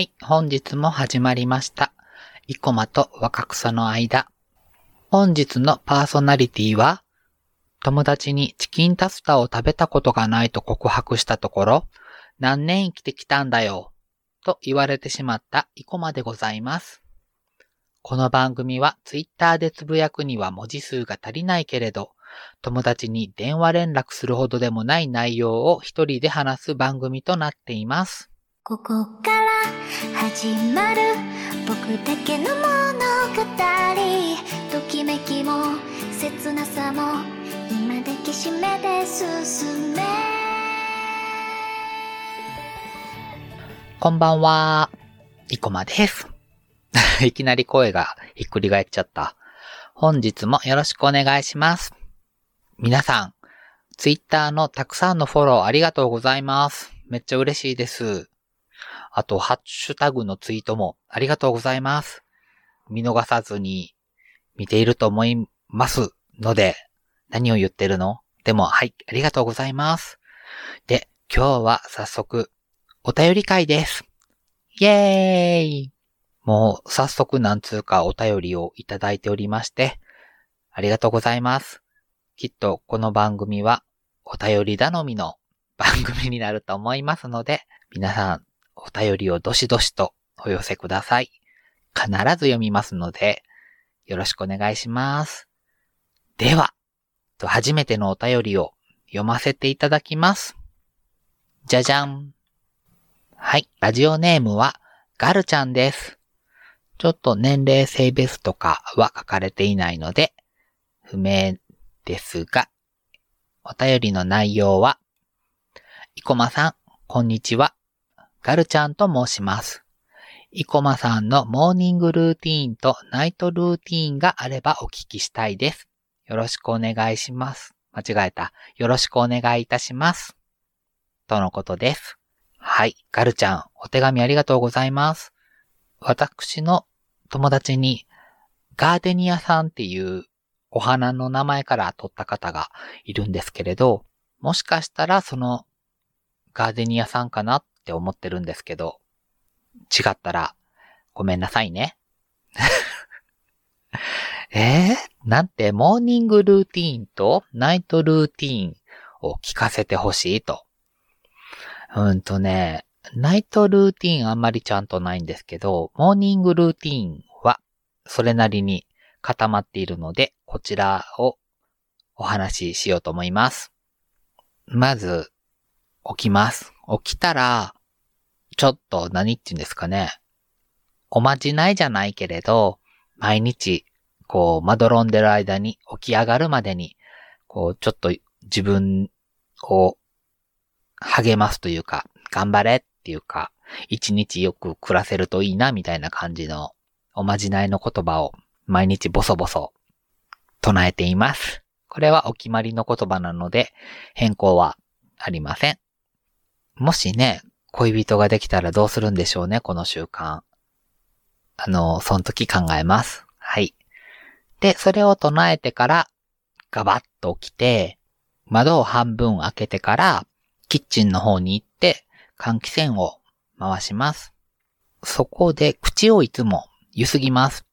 はい、本日も始まりました。生駒と若草の間。本日のパーソナリティは、友達にチキンタツタを食べたことがないと告白したところ、何年生きてきたんだよ、と言われてしまった生駒でございます。この番組はツイッターでつぶやくには文字数が足りないけれど、友達に電話連絡するほどでもない内容を一人で話す番組となっています。ここから始まる僕だけの物語ときめきも切なさも今抱きしめて進めこんばんは、生駒です。いきなり声がひっくり返っちゃった。本日もよろしくお願いします。皆さん、ツイッターのたくさんのフォローありがとうございます。めっちゃ嬉しいです。あと、ハッシュタグのツイートもありがとうございます。見逃さずに見ていると思いますので、何を言ってるの？でも、はい、ありがとうございます。で、今日は早速、お便り会です。イェーイもう早速なんつうかお便りをいただいておりまして、ありがとうございます。きっとこの番組はお便り頼みの番組になると思いますので、皆さんお便りをどしどしとお寄せください。必ず読みますので、よろしくお願いします。では、と初めてのお便りを読ませていただきます。じゃじゃん。はい。ラジオネームは、ガルちゃんです。ちょっと年齢、性別とかは書かれていないので、不明ですが、お便りの内容は、生駒さん、こんにちは。ガルちゃんと申します。生駒さんのモーニングルーティーンとナイトルーティーンがあればお聞きしたいです。よろしくお願いします。間違えた。よろしくお願いいたします。とのことです。はい。ガルちゃん、お手紙ありがとうございます。私の友達に、ガーデニアさんっていうお花の名前から取った方がいるんですけれど、もしかしたらそのガーデニアさんかなっって思ってるんですけど、違ったらごめんなさいね。えー、なんてモーニングルーティーンとナイトルーティーンを聞かせてほしいと。うんとね、ナイトルーティーンあんまりちゃんとないんですけど、モーニングルーティーンはそれなりに固まっているので、こちらをお話ししようと思います。まず、起きます。起きたら、ちょっと何って言うんですかね。おまじないじゃないけれど、毎日、こう、まどろんでる間に起き上がるまでに、こう、ちょっと自分を励ますというか、頑張れっていうか、一日よく暮らせるといいな、みたいな感じのおまじないの言葉を毎日ボソボソ唱えています。これはお決まりの言葉なので変更はありません。もしね、恋人ができたらどうするんでしょうね、この習慣。あの、その時考えます。はい。で、それを唱えてから、ガバッと起きて、窓を半分開けてから、キッチンの方に行って、換気扇を回します。そこで口をいつもゆすぎます。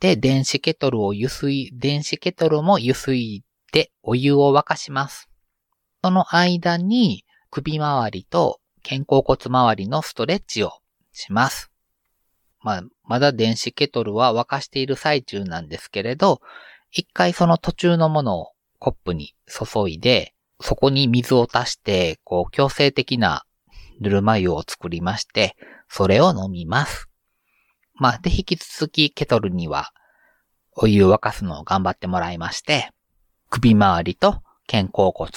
で、電子ケトルをゆすい、電子ケトルもゆすいでお湯を沸かします。その間に首周りと肩甲骨周りのストレッチをします。まあ、まだ電子ケトルは沸かしている最中なんですけれど、一回その途中のものをコップに注いで、そこに水を足して、こう強制的なぬるま湯を作りまして、それを飲みます。まあ、で、引き続きケトルにはお湯を沸かすのを頑張ってもらいまして、首周りと肩甲骨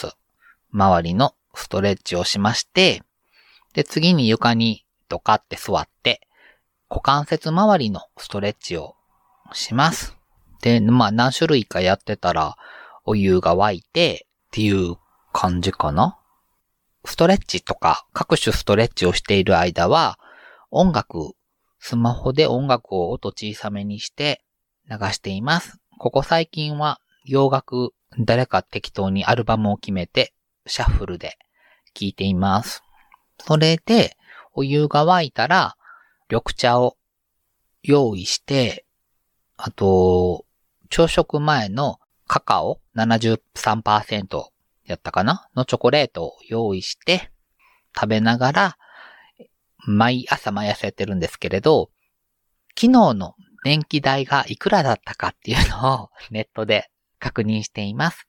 周りのストレッチをしまして、で、次に床にドカって座って、股関節周りのストレッチをします。で、まあ何種類かやってたらお湯が沸いてっていう感じかな。ストレッチとか各種ストレッチをしている間は音楽、スマホで音楽を音小さめにして流しています。ここ最近は洋楽、誰か適当にアルバムを決めてシャッフルで聴いています。それでお湯が沸いたら緑茶を用意して、あと、朝食前のカカオ73%やったかな？のチョコレートを用意して、食べながら、毎朝毎朝やってるんですけれど、昨日の電気代がいくらだったかっていうのをネットで確認しています。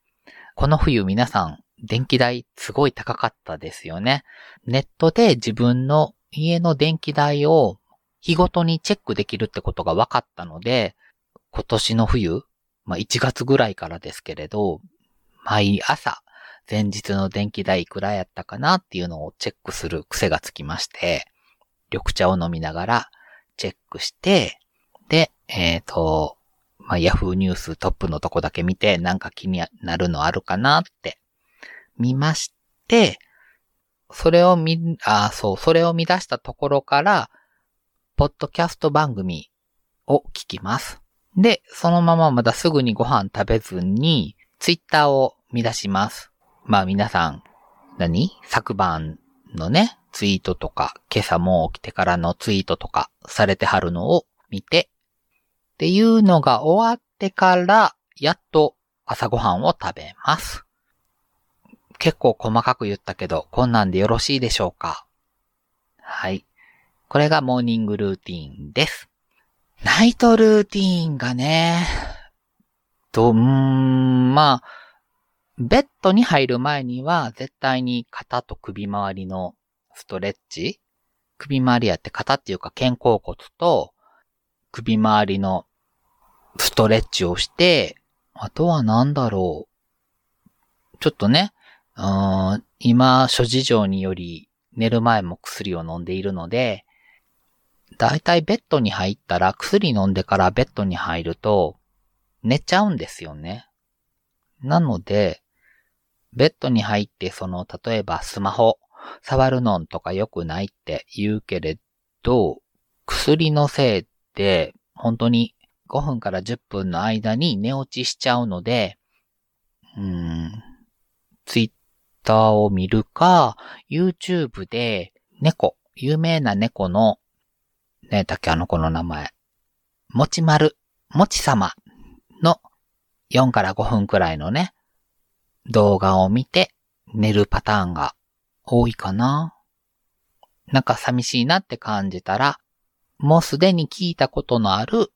この冬皆さん、電気代すごい高かったですよね。ネットで自分の家の電気代を日ごとにチェックできるってことが分かったので、今年の冬、まあ1月ぐらいからですけれど、毎朝前日の電気代いくらやったかなっていうのをチェックする癖がつきまして、緑茶を飲みながらチェックして、で、えっ、と、まあ、ヤフーニューストップのとこだけ見て、なんか気になるのあるかなって見まして、それを見、あ、そう、それを見出したところから、ポッドキャスト番組を聞きます。で、そのまままだすぐにご飯食べずに、ツイッターを見出します。まあ皆さん、何？昨晩のね、ツイートとか、今朝も起きてからのツイートとかされてはるのを見て、っていうのが終わってから、やっと朝ごはんを食べます。結構細かく言ったけど、こんなんでよろしいでしょうか？はい。これがモーニングルーティンです。ナイトルーティーンがね、と、うーん、まあ、ベッドに入る前には絶対に肩と首周りのストレッチ首周りやって肩っていうか肩甲骨と首周りのストレッチをして、あとは何だろう。ちょっとね、うーん今、諸事情により寝る前も薬を飲んでいるので、だいたいベッドに入ったら薬飲んでからベッドに入ると寝ちゃうんですよね。なので、ベッドに入ってその、例えばスマホ触るのんとか良くないって言うけれど、薬のせいで本当に5分から10分の間に寝落ちしちゃうので、うん、ツイッターを見るか、YouTube で猫、有名な猫の、ねだっけあの子の名前、もちまる、もちさまの4から5分くらいのね、動画を見て寝るパターンが多いかな。なんか寂しいなって感じたら、もうすでに聞いたことのある、う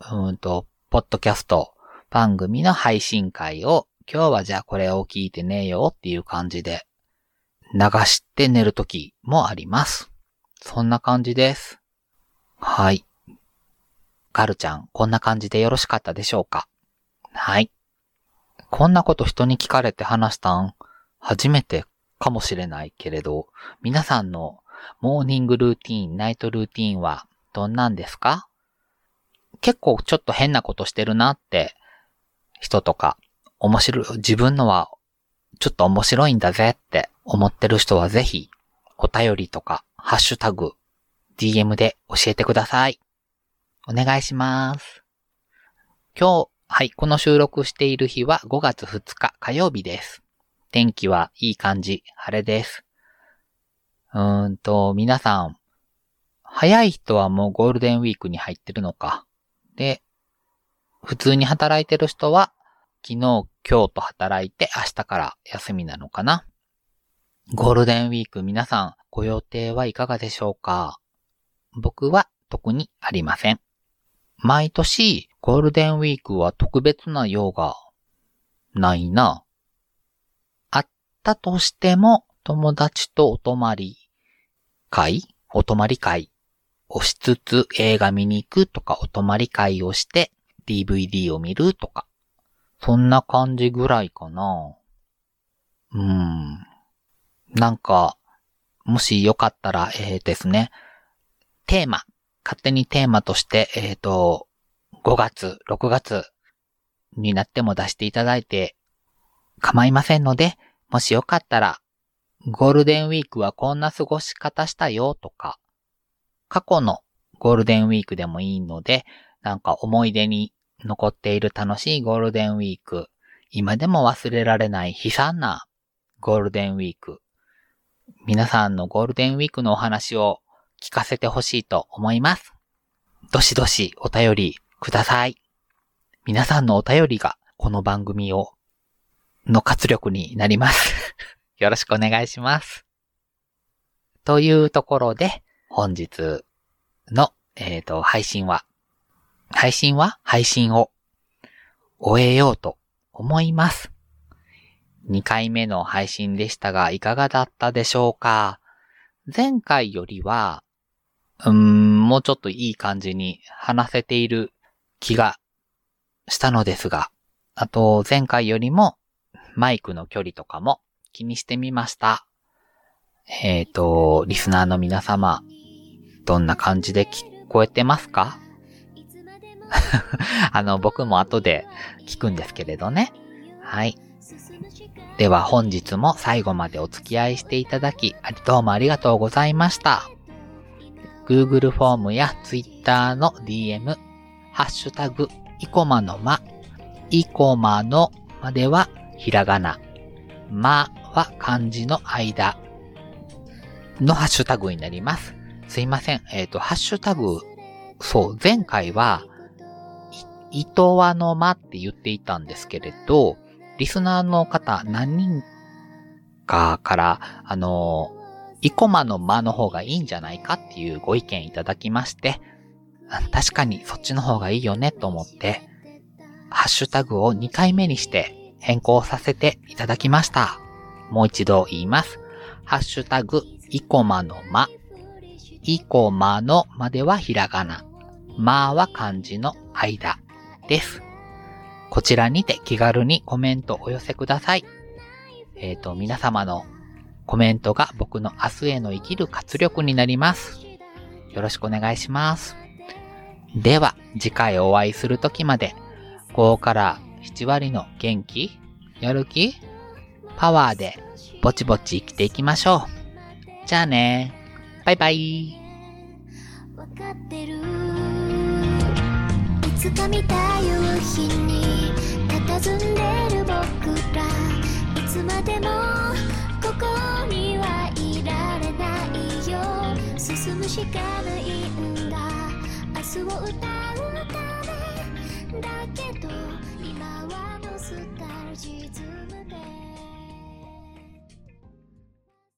ーんと、ポッドキャスト番組の配信会を、今日はじゃあこれを聞いて寝よっていう感じで、流して寝るときもあります。そんな感じです。はい。ガルちゃん、こんな感じでよろしかったでしょうか？はい。こんなこと人に聞かれて話したん、初めてかもしれないけれど、皆さんのモーニングルーティーン、ナイトルーティーンはどんなんですか？結構ちょっと変なことしてるなって人とか、面白い、自分のはちょっと面白いんだぜって思ってる人はぜひお便りとかハッシュタグ、DM で教えてください。お願いします。今日、はい、この収録している日は5月2日火曜日です。天気はいい感じ、晴れです。うーんと、皆さん、早い人はもうゴールデンウィークに入ってるのか。で、普通に働いてる人は、昨日、今日と働いて明日から休みなのかな？ゴールデンウィーク皆さん、ご予定はいかがでしょうか？僕は特にありません。毎年、ゴールデンウィークは特別な用がないな。あったとしても、友達とお泊まり会？お泊まり会？をしつつ映画見に行くとかお泊まり会をして DVD を見るとか。そんな感じぐらいかな。うん。なんか、もしよかったら、えー、ですね。テーマ。勝手にテーマとして、えっ、と、5月、6月になっても出していただいて構いませんので、もしよかったら、ゴールデンウィークはこんな過ごし方したよとか、過去のゴールデンウィークでもいいので、なんか思い出に残っている楽しいゴールデンウィーク、今でも忘れられない悲惨なゴールデンウィーク、皆さんのゴールデンウィークのお話を聞かせてほしいと思います。どしどしお便りください。皆さんのお便りがこの番組を、の活力になります。よろしくお願いします。というところで、本日の、えっ、と、配信は、配信は配信を終えようと思います。2回目の配信でしたが、いかがだったでしょうか？前回よりは、うーん、もうちょっといい感じに話せている気がしたのですが、あと前回よりもマイクの距離とかも気にしてみました。えっ、と、リスナーの皆様、どんな感じで聞こえてますか？あの、僕も後で聞くんですけれどね。はい。では本日も最後までお付き合いしていただき、どうもありがとうございました。Google フォームや Twitter の DM、ハッシュタグ、イコマのま、イコマのまではひらがな、まは漢字の間のハッシュタグになります。すいません。えっ、と、ハッシュタグ、そう、前回は、い、いとわのまって言っていたんですけれど、リスナーの方何人かから、あの、イコマの間の方がいいんじゃないかっていうご意見いただきまして、確かにそっちの方がいいよねと思って、ハッシュタグを2回目にして変更させていただきました。もう一度言います。ハッシュタグ、イコマの間。イコマのまではひらがな。まは漢字の間です。こちらにて気軽にコメントお寄せください。えっ、と、皆様のコメントが僕の明日への生きる活力になります。よろしくお願いします。では、次回お会いするときまで、5から7割の元気やる気パワーでぼちぼち生きていきましょう。じゃあね。バイバイ。わかってるいつか見た夕日に佇んでる僕らいつまでもここにはいられないよ。進むしかないんだ。明日を歌うため。だけど今はノスタルジズム